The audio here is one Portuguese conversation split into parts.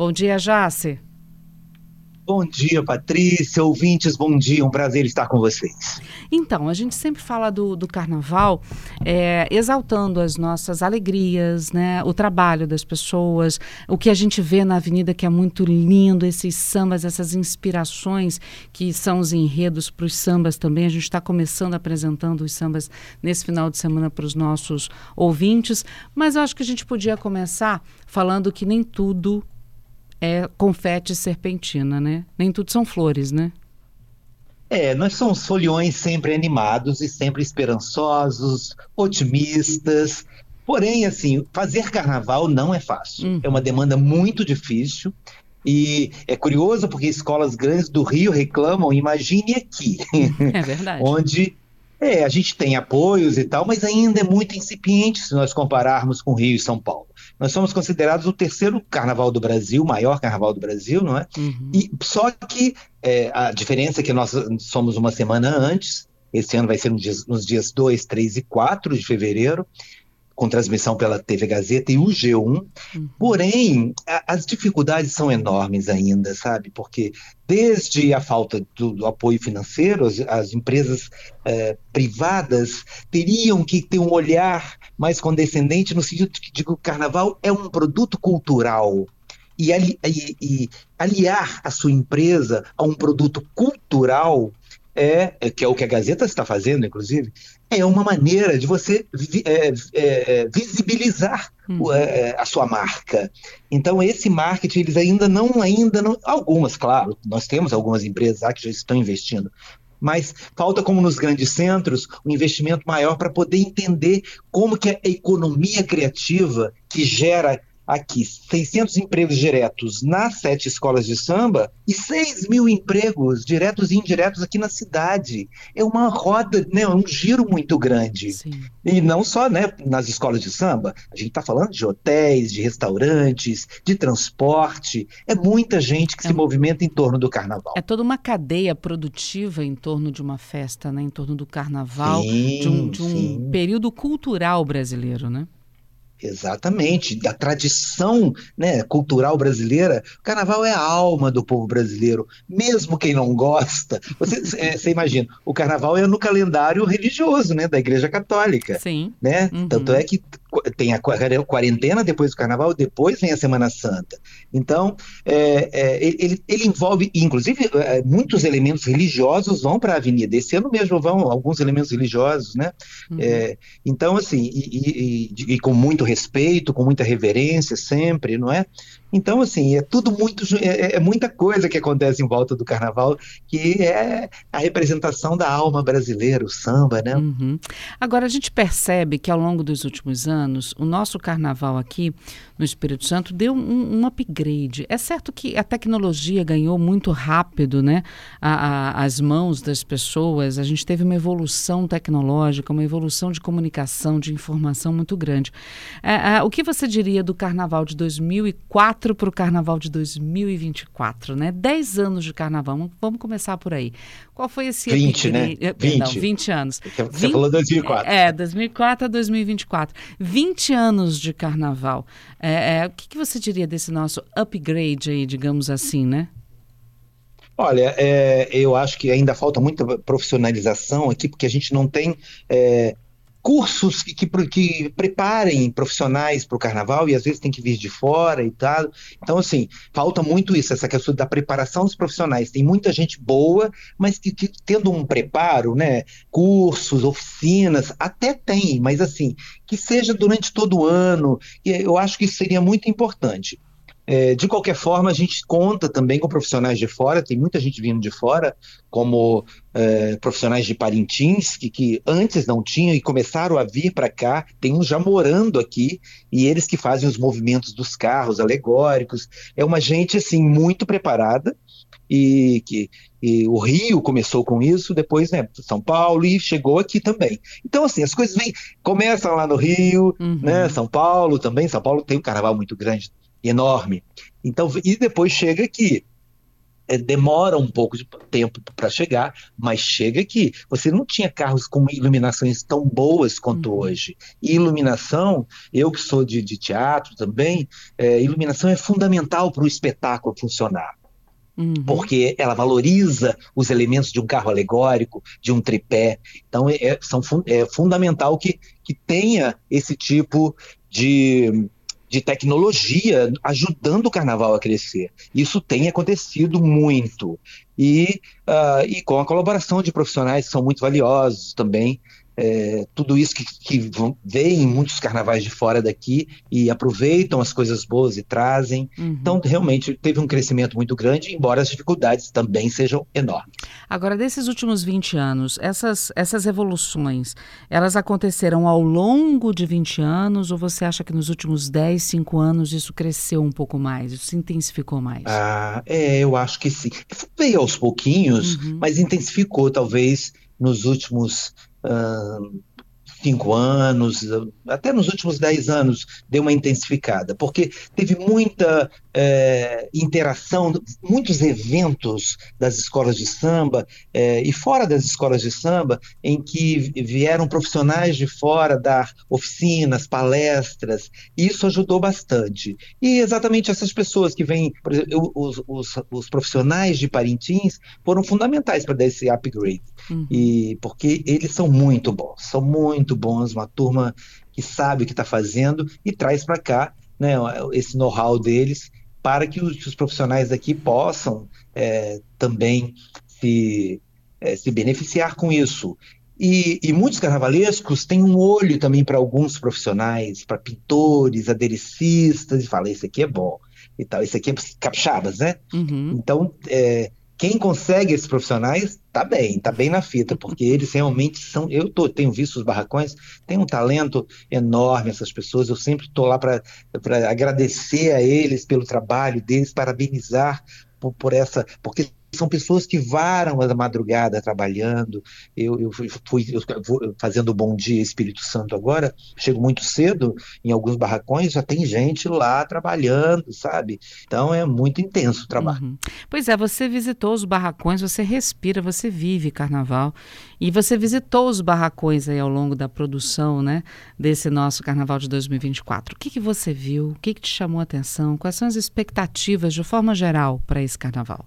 Bom dia, Jace. Bom dia, Patrícia, ouvintes, bom dia, um prazer estar com vocês. Então, a gente sempre fala do, do carnaval é, exaltando as nossas alegrias, né? o trabalho das pessoas, o que a gente vê na avenida que é muito lindo, esses sambas, essas inspirações que são os enredos para os sambas também. A gente está começando apresentando os sambas nesse final de semana para os nossos ouvintes, mas eu acho que a gente podia começar falando que nem tudo é confete serpentina, né? Nem tudo são flores, né? É, nós somos foliões sempre animados e sempre esperançosos, otimistas. Porém, assim, fazer carnaval não é fácil. Uhum. É uma demanda muito difícil. E é curioso porque escolas grandes do Rio reclamam, imagine aqui. É verdade. onde é, a gente tem apoios e tal, mas ainda é muito incipiente se nós compararmos com Rio e São Paulo. Nós somos considerados o terceiro carnaval do Brasil, o maior carnaval do Brasil, não é? Uhum. E só que é, a diferença é que nós somos uma semana antes, esse ano vai ser nos dias, nos dias 2, 3 e 4 de fevereiro, com transmissão pela TV Gazeta e o G1. Uhum. Porém, a, as dificuldades são enormes ainda, sabe? Porque desde a falta do, do apoio financeiro, as, as empresas eh, privadas teriam que ter um olhar mais condescendente no sentido de que o carnaval é um produto cultural. E, ali, e, e aliar a sua empresa a um produto cultural é, é, que é o que a Gazeta está fazendo, inclusive, é uma maneira de você é, é, é, visibilizar hum. É, a sua marca. Então, esse marketing, eles ainda não, ainda não, algumas, claro, nós temos algumas empresas lá que já estão investindo, mas falta, como nos grandes centros, um investimento maior para poder entender como que a economia criativa que gera aqui 600 empregos diretos nas sete escolas de samba e 6 mil empregos diretos e indiretos aqui na cidade. É uma roda, né, um giro muito grande. Sim. E não só né, nas escolas de samba, a gente está falando de hotéis, de restaurantes, de transporte. É muita gente que é, se movimenta em torno do carnaval. É toda uma cadeia produtiva em torno de uma festa, né, em torno do carnaval, sim, de um, de um período cultural brasileiro, né? Exatamente, da tradição né, cultural brasileira, o carnaval é a alma do povo brasileiro, mesmo quem não gosta. Você, é, você imagina, o carnaval é no calendário religioso né, da Igreja Católica. Sim. Né? Uhum. Tanto é que tem a quarentena depois do carnaval, depois vem a Semana Santa. Então, é, é, ele, ele, envolve, inclusive, é, muitos elementos religiosos vão para a avenida. Esse ano mesmo vão alguns elementos religiosos, né? Uhum. É, então, assim, e, e, e, com muito respeito, com muita reverência sempre, não é? Então, assim, é tudo muito. É, é, muita coisa que acontece em volta do carnaval, que é a representação da alma brasileira, o samba, né? Uhum. Agora, a gente percebe que ao longo dos últimos anos, o nosso carnaval aqui no Espírito Santo deu um, um upgrade. É certo que a tecnologia ganhou muito rápido, né? A, a, as mãos das pessoas, a gente teve uma evolução tecnológica, uma evolução de comunicação, de informação muito grande. É, é, o que você diria do carnaval de 2004? 4 para o carnaval de 2024, né? 10 anos de carnaval. Vamos começar por aí. Qual foi esse 20, né? 20. Perdão, 20 anos. Você 20, falou 2004. É, 2004 a 2024. 20 anos de carnaval. É, é, o que, que você diria desse nosso upgrade aí, digamos assim, né? Olha, é, eu acho que ainda falta muita profissionalização aqui, porque a gente não tem é, cursos que, que, que preparem profissionais para o carnaval e às vezes tem que vir de fora e tal. Então, assim, falta muito isso, essa questão da preparação dos profissionais. Tem muita gente boa, mas que, que tendo um preparo, né? Cursos, oficinas, até tem, mas assim, que seja durante todo o ano. Eu acho que isso seria muito importante. É, de qualquer forma, a gente conta também com profissionais de fora, tem muita gente vindo de fora, como é, profissionais de Parintins, que, que antes não tinham e começaram a vir para cá, tem uns já morando aqui, e eles que fazem os movimentos dos carros alegóricos. É uma gente, assim, muito preparada, e que e o Rio começou com isso, depois, né, São Paulo e chegou aqui também. Então, assim, as coisas vêm, começam lá no Rio, uhum. né, São Paulo também. São Paulo tem um carnaval muito grande enorme. Então, e depois chega aqui. é, demora um pouco de tempo para chegar, mas chega aqui. Você não tinha carros com iluminações tão boas quanto uhum. hoje. E iluminação, eu que sou de, de teatro também, é, iluminação é fundamental para o espetáculo funcionar. Uhum. Porque ela valoriza os elementos de um carro alegórico, de um tripé. Então, é, é são, é fundamental que, que tenha esse tipo de, de tecnologia ajudando o carnaval a crescer. Isso tem acontecido muito. E, uh, e com a colaboração de profissionais que são muito valiosos também, é, tudo isso que, que vem em muitos carnavais de fora daqui e aproveitam as coisas boas e trazem. Uhum. Então, realmente, teve um crescimento muito grande, embora as dificuldades também sejam enormes. Agora, desses últimos 20 anos, essas, essas evoluções, elas aconteceram ao longo de 20 anos ou você acha que nos últimos 10, 5 anos isso cresceu um pouco mais, isso se intensificou mais? Ah, é, eu acho que sim. Veio aos pouquinhos, uhum. mas intensificou talvez nos últimos uh, cinco anos, até nos últimos dez anos, deu uma intensificada, porque teve muita é, interação, muitos eventos das escolas de samba é, e fora das escolas de samba, em que vieram profissionais de fora dar oficinas, palestras, e isso ajudou bastante. E exatamente essas pessoas que vêm, por exemplo, os, os, os profissionais de Parintins foram fundamentais para dar esse upgrade, uhum. e porque eles são muito bons, são muito muito bons, uma turma que sabe o que está fazendo e traz para cá né, esse know-how deles para que os, que os, profissionais daqui possam é, também se, é, se beneficiar com isso. E, e, muitos carnavalescos têm um olho também para alguns profissionais, para pintores, aderecistas, e falam, esse aqui é bom, e tal, esse aqui é capixabas, né? Uhum. Então, é, quem consegue esses profissionais tá bem, tá bem na fita, porque eles realmente são. Eu tô, tenho visto os barracões, tem um talento enorme essas pessoas. Eu sempre estou lá para agradecer a eles pelo trabalho deles, parabenizar por, por essa, porque são pessoas que varam a madrugada trabalhando. Eu, eu fui eu, fazendo Bom Dia Espírito Santo agora, chego muito cedo em alguns barracões, já tem gente lá trabalhando, sabe? Então é muito intenso o trabalho. Uhum. Pois é, você visitou os barracões, você respira, você vive carnaval e você visitou os barracões aí ao longo da produção, né, desse nosso carnaval de 2024. O que, que você viu? O que, que te chamou a atenção? Quais são as expectativas de forma geral para esse carnaval?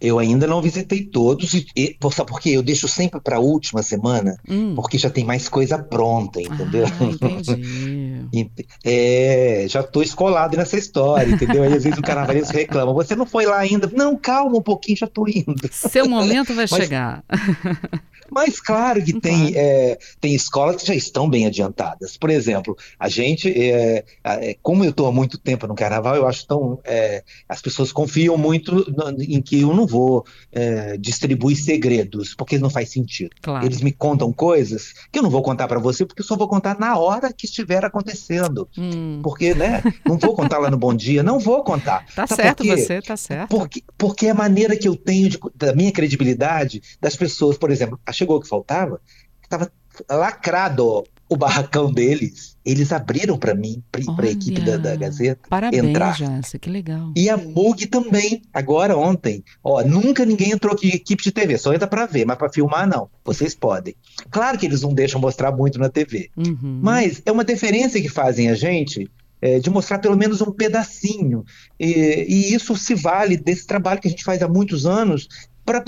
Eu ainda não visitei todos, e, e sabe por quê? Eu deixo sempre para a última semana, hum. porque já tem mais coisa pronta, entendeu? Ah, entendi. é, já estou escolado nessa história, entendeu? Aí às vezes o carnavalesco reclama, você não foi lá ainda? Não, calma um pouquinho, já estou indo. Seu momento vai Mas, chegar. Mas claro que tem, claro. É, tem escolas que já estão bem adiantadas. Por exemplo, a gente, é, é, como eu estou há muito tempo no carnaval, eu acho tão. É, as pessoas confiam muito em que eu não vou é, distribuir segredos, porque não faz sentido. Claro. Eles me contam coisas que eu não vou contar para você, porque eu só vou contar na hora que estiver acontecendo. Hum. Porque, né? Não vou contar lá no Bom Dia, não vou contar. Tá Sabe certo você, tá certo. Porque, porque é a maneira que eu tenho de, da minha credibilidade das pessoas, por exemplo, a chegou o que faltava, estava lacrado o barracão deles. Eles abriram para mim, para a equipe da, da, Gazeta, Parabéns, entrar. Jassa, que legal. E a Mug também, agora ontem. Ó, nunca ninguém entrou aqui equipe de TV, só entra para ver, mas para filmar não. Vocês podem. Claro que eles não deixam mostrar muito na TV, uhum. mas é uma deferência que fazem a gente é, de mostrar pelo menos um pedacinho. E, e, isso se vale desse trabalho que a gente faz há muitos anos para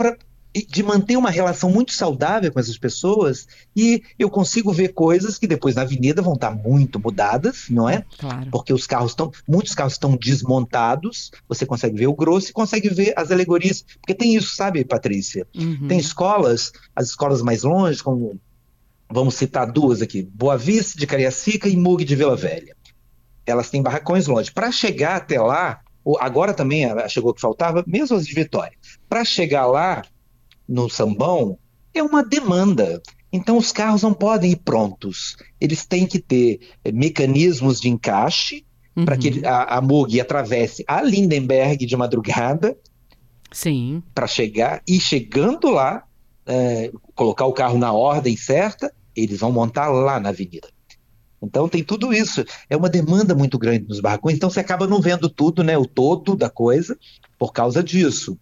de manter uma relação muito saudável com essas pessoas e eu consigo ver coisas que depois na avenida vão estar muito mudadas, não é? Claro. Porque os carros estão, muitos carros estão desmontados, você consegue ver o grosso e consegue ver as alegorias, porque tem isso, sabe, Patrícia? Uhum. Tem escolas, as escolas mais longe, como vamos citar duas aqui, Boa Vista de Cariacica e Mug de Vila Velha. Elas têm barracões longe. Para chegar até lá, agora também chegou o que faltava, mesmo as de Vitória. Para chegar lá, no sambão é uma demanda. Então os carros não podem ir prontos. Eles têm que ter é, mecanismos de encaixe uhum. para que a, a Mug atravesse a Lindenberg de madrugada. Sim. Para chegar e chegando lá, é, colocar o carro na ordem certa, eles vão montar lá na avenida. Então tem tudo isso. É uma demanda muito grande nos barracões, então você acaba não vendo tudo, né? O todo da coisa, por causa disso.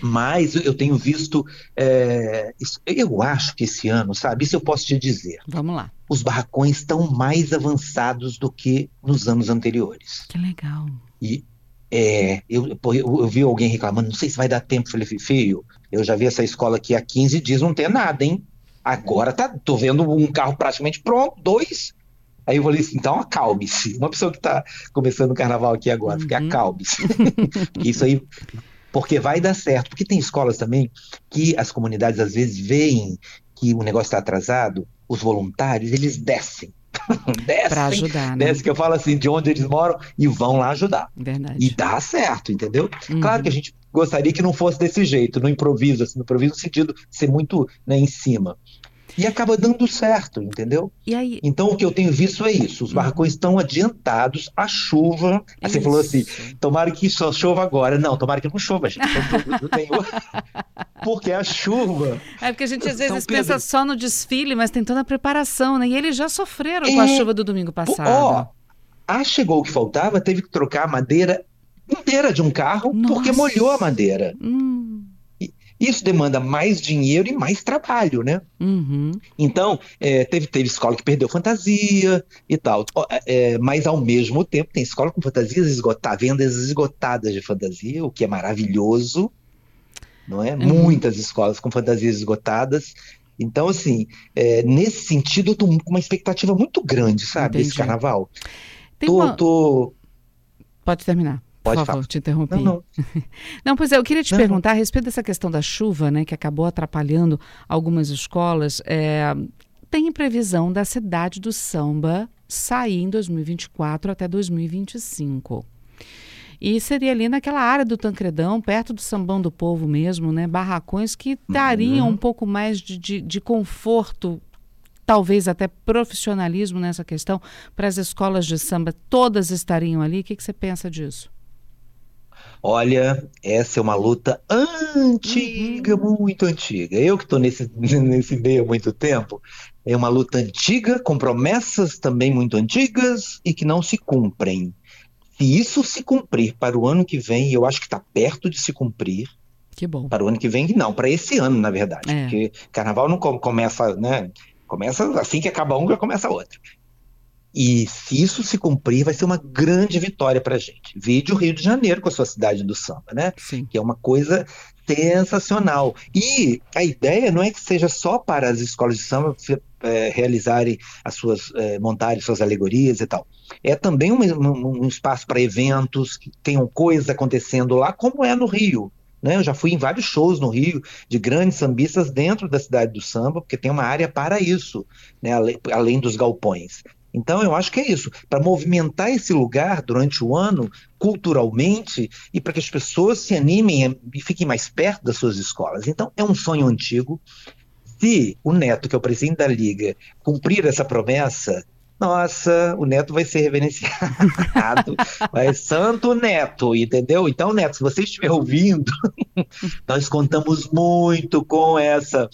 Mas eu tenho visto, é, eu acho que esse ano, sabe, isso eu posso te dizer. Vamos lá. Os barracões estão mais avançados do que nos anos anteriores. Que legal. E é, eu, eu, eu, vi alguém reclamando, não sei se vai dar tempo, falei, filho, eu já vi essa escola aqui há 15 dias, não tem nada, hein? Agora tá, tô vendo um carro praticamente pronto, dois. Aí eu falei assim, então acalme-se. Uma pessoa que está começando o carnaval aqui agora, uhum. fique acalme-se. Isso aí porque vai dar certo. Porque tem escolas também que as comunidades às vezes veem que o negócio está atrasado, os voluntários, eles descem. descem, para ajudar, né? Descem, que eu falo assim, de onde eles moram, e vão lá ajudar. Verdade. E dá certo, entendeu? Uhum. Claro que a gente gostaria que não fosse desse jeito, no improviso, assim, no improviso no sentido de ser muito né, em cima. E acaba dando certo, entendeu? Aí... Então o que eu tenho visto é isso: os uhum. barracões estão adiantados, a chuva. Aí você falou assim: tomara que só chova agora. Não, tomara que não chova, gente. porque a chuva. É porque a gente às vezes pensa só no desfile, mas tem toda a preparação, né? E eles já sofreram é... com a é. chuva do domingo passado. Ó, a chegou o que faltava, teve que trocar a madeira inteira de um carro Nossa. porque molhou a madeira. Hum. Isso demanda mais dinheiro e mais trabalho, né? Uhum. Então, é, teve, teve escola que perdeu fantasia e tal. É, mas, ao mesmo tempo, tem escola com fantasias esgotadas, vendas esgotadas de fantasia, o que é maravilhoso, não é? Uhum. Muitas escolas com fantasias esgotadas. Então, assim, é, nesse sentido, eu tô com uma expectativa muito grande, sabe, Entendi. desse carnaval. Tem tô, uma... tô... Pode terminar. Pode Por favor, falar. te interrompi. Não, não. não, pois é, eu queria te não, perguntar a respeito dessa questão da chuva, né, que acabou atrapalhando algumas escolas. É, tem previsão da cidade do samba sair em 2024 até 2025. E seria ali naquela área do Tancredão, perto do Sambão do Povo mesmo, né? Barracões que dariam uhum. um pouco mais de, de, de conforto talvez até profissionalismo nessa questão para as escolas de samba, todas estariam ali. O que, que você pensa disso? Olha, essa é uma luta antiga, uhum. muito antiga. Eu que estou nesse, nesse meio há muito tempo, é uma luta antiga, com promessas também muito antigas e que não se cumprem. Se isso se cumprir para o ano que vem, eu acho que está perto de se cumprir. Que bom. Para o ano que vem, não, para esse ano, na verdade. É. Porque carnaval não começa, né? Começa assim que acaba um, já começa outro. E se isso se cumprir, vai ser uma grande vitória para a gente. Vide o Rio de Janeiro com a sua cidade do samba, né? Sim. Que é uma coisa sensacional. E a ideia não é que seja só para as escolas de samba é, realizarem as suas, é, montarem suas alegorias e tal. É também um, um, um espaço para eventos, que tenham coisas acontecendo lá, como é no Rio. Né? Eu já fui em vários shows no Rio de grandes sambistas dentro da cidade do samba, porque tem uma área para isso, né? além, além dos galpões. Então, eu acho que é isso, para movimentar esse lugar durante o ano, culturalmente, e para que as pessoas se animem e fiquem mais perto das suas escolas. Então, é um sonho antigo. Se o Neto, que é o presidente da Liga, cumprir essa promessa, nossa, o Neto vai ser reverenciado. vai Santo Neto, entendeu? Então, Neto, se você estiver ouvindo, nós contamos muito com essa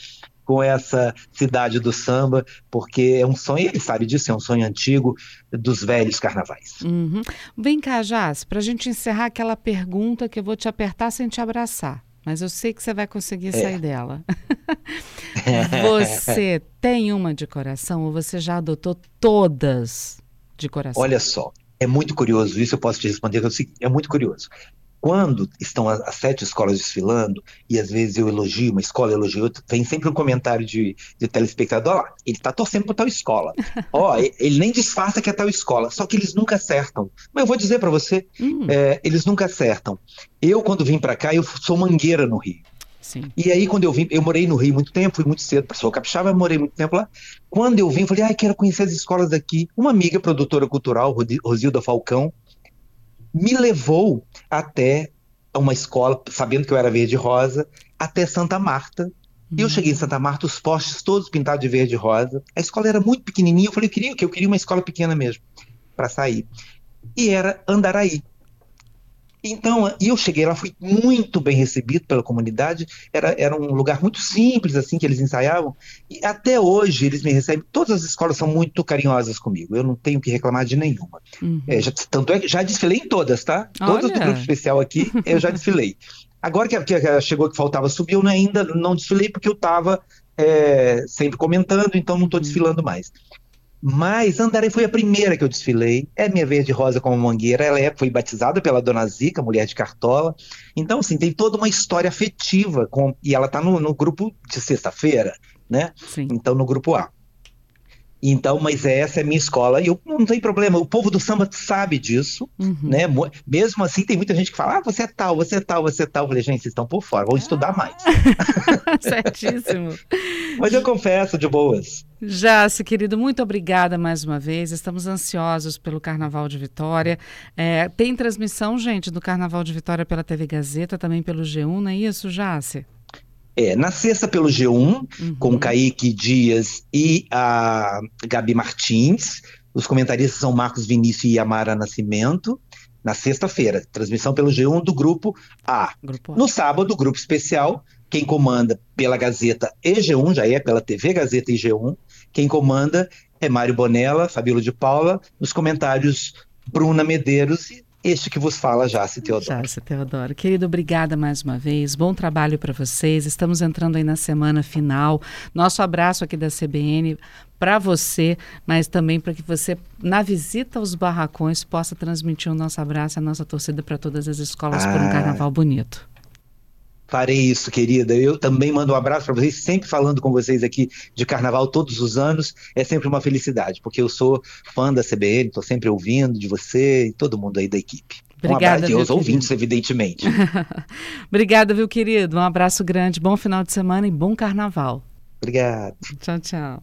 com essa cidade do samba, porque é um sonho, ele sabe disso, é um sonho antigo dos velhos carnavais. Uhum. Vem cá, Jás, para a gente encerrar aquela pergunta que eu vou te apertar sem te abraçar, mas eu sei que você vai conseguir é. sair dela. você tem uma de coração ou você já adotou todas de coração? Olha só, é muito curioso, isso eu posso te responder, é muito curioso quando estão as, sete escolas desfilando, e às vezes eu elogio uma escola, elogio outra, vem sempre um comentário de, de telespectador, ó, ele está torcendo para tal escola. ó, ele nem disfarça que é tal escola, só que eles nunca acertam. Mas eu vou dizer para você, hum. é, eles nunca acertam. Eu, quando vim para cá, eu sou mangueira no Rio. Sim. E aí, quando eu vim, eu morei no Rio muito tempo, fui muito cedo, sou capixaba, morei muito tempo lá. Quando eu vim, falei, ai, quero conhecer as escolas daqui. Uma amiga produtora cultural, Rosilda Falcão, me levou até uma escola, sabendo que eu era verde e rosa, até Santa Marta. E eu uhum. cheguei em Santa Marta, os postes todos pintados de verde e rosa. A escola era muito pequenininha, eu falei eu queria, que eu queria uma escola pequena mesmo, para sair. E era Andaraí. Então, e eu cheguei lá, fui muito bem recebido pela comunidade, era, era um lugar muito simples, assim, que eles ensaiavam, e até hoje eles me recebem, todas as escolas são muito carinhosas comigo, eu não tenho que reclamar de nenhuma. Uhum. É, já, tanto é que já desfilei em todas, tá? Olha. Todas do grupo especial aqui, eu já desfilei. Agora que, que chegou que faltava subir, eu ainda não desfilei porque eu estava é, sempre comentando, então não estou uhum. desfilando mais. Mas Andaré foi a primeira que eu desfilei. É minha verde rosa como mangueira. Ela é, foi batizada pela Dona Zica, mulher de Cartola. Então, assim, tem toda uma história afetiva. Com, e ela está no, no, grupo de sexta-feira, né? Sim. Então, no grupo A. Então, mas essa é a minha escola e eu não tem problema. O povo do samba sabe disso, uhum. né? Mesmo assim, tem muita gente que fala: ah, você é tal, você é tal, você é tal. Eu falei, gente, vocês estão por fora, vou estudar mais. Certíssimo. mas eu confesso de boas. Jace, querido, muito obrigada mais uma vez. Estamos ansiosos pelo Carnaval de Vitória. É, tem transmissão, gente, do Carnaval de Vitória pela TV Gazeta, também pelo G1, não é isso, Jace? É, na sexta pelo G1, uhum. com Kaique Dias e a Gabi Martins. Os comentaristas são Marcos Vinícius e Amara Nascimento. Na sexta-feira, transmissão pelo G1 do grupo A. grupo a. No sábado, grupo especial, quem comanda pela Gazeta e G1, já é pela TV Gazeta e G1, quem comanda é Mário Bonella, Fabíola de Paula, nos comentários Bruna Medeiros e este que vos fala, Jace Teodoro. Jace Teodoro. Querido, obrigada mais uma vez. Bom trabalho para vocês. Estamos entrando aí na semana final. Nosso abraço aqui da CBN para você, mas também para que você, na visita aos barracões, possa transmitir o nosso abraço e a nossa torcida para todas as escolas ah. por um ah. carnaval bonito. Farei isso, querida. Eu também mando um abraço para vocês, sempre falando com vocês aqui de carnaval todos os anos. É sempre uma felicidade, porque eu sou fã da CBN, estou sempre ouvindo de você e todo mundo aí da equipe. Obrigada, um abraço aos ouvintes, evidentemente. Obrigada, viu, querido? Um abraço grande, bom final de semana e bom carnaval. Obrigado. Tchau, tchau.